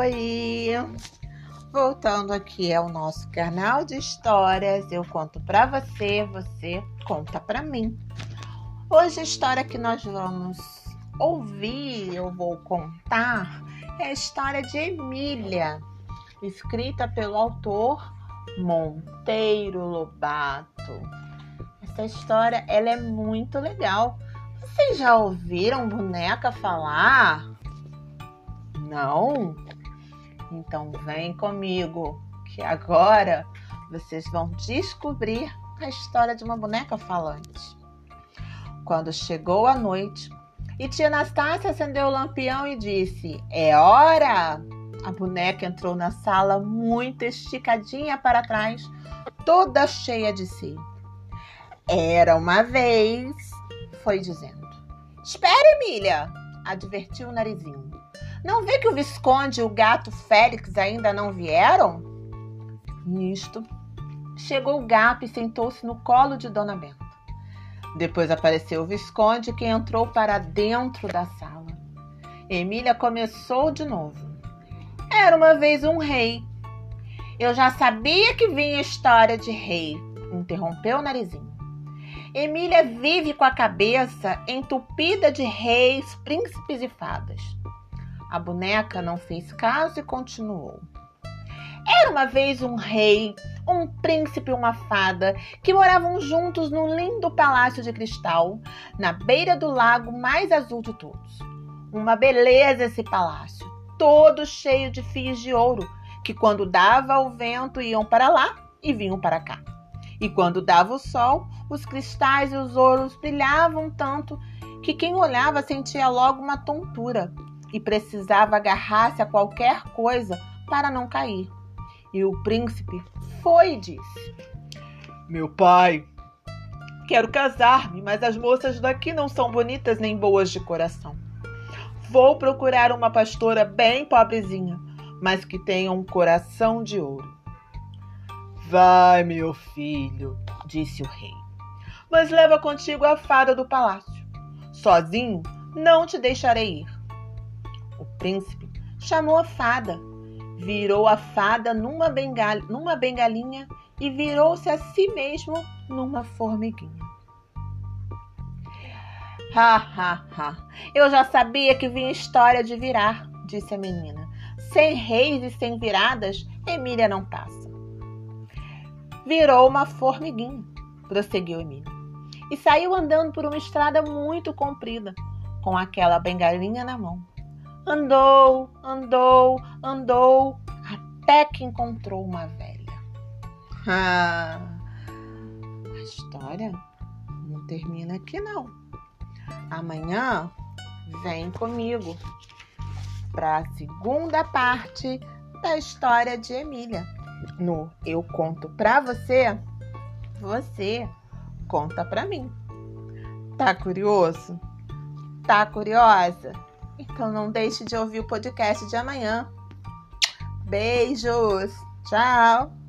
Oi! Voltando aqui ao nosso canal de histórias, eu conto para você, você conta para mim. Hoje a história que nós vamos ouvir, eu vou contar, é a história de Emília, escrita pelo autor Monteiro Lobato. Essa história ela é muito legal. Vocês já ouviram boneca falar? Não? Então vem comigo, que agora vocês vão descobrir a história de uma boneca falante. Quando chegou a noite e tia Anastácia acendeu o lampião e disse: É hora! A boneca entrou na sala muito esticadinha para trás, toda cheia de si. Era uma vez, foi dizendo. Espere, Emília, advertiu o narizinho. Não vê que o Visconde e o gato Félix ainda não vieram? Nisto, chegou o gato e sentou-se no colo de Dona Benta. Depois apareceu o Visconde, que entrou para dentro da sala. Emília começou de novo. Era uma vez um rei. Eu já sabia que vinha história de rei, interrompeu o narizinho. Emília vive com a cabeça entupida de reis, príncipes e fadas. A boneca não fez caso e continuou. Era uma vez um rei, um príncipe e uma fada que moravam juntos num lindo palácio de cristal, na beira do lago mais azul de todos. Uma beleza esse palácio, todo cheio de fios de ouro, que quando dava o vento iam para lá e vinham para cá. E quando dava o sol, os cristais e os ouros brilhavam tanto que quem olhava sentia logo uma tontura e precisava agarrar-se a qualquer coisa para não cair. E o príncipe foi e disse: Meu pai, quero casar-me, mas as moças daqui não são bonitas nem boas de coração. Vou procurar uma pastora bem pobrezinha, mas que tenha um coração de ouro. Vai, meu filho, disse o rei, mas leva contigo a fada do palácio. Sozinho não te deixarei ir príncipe chamou a fada, virou a fada numa, bengal, numa bengalinha e virou-se a si mesmo numa formiguinha. Ha, ha, ha. Eu já sabia que vinha história de virar, disse a menina. Sem reis e sem viradas, Emília não passa. Virou uma formiguinha, prosseguiu Emília, e saiu andando por uma estrada muito comprida, com aquela bengalinha na mão. Andou, andou, andou, até que encontrou uma velha. Ah, a história não termina aqui não. Amanhã vem comigo para a segunda parte da história de Emília. No Eu Conto Pra Você, você conta pra mim. Tá curioso? Tá curiosa? Então não deixe de ouvir o podcast de amanhã. Beijos! Tchau!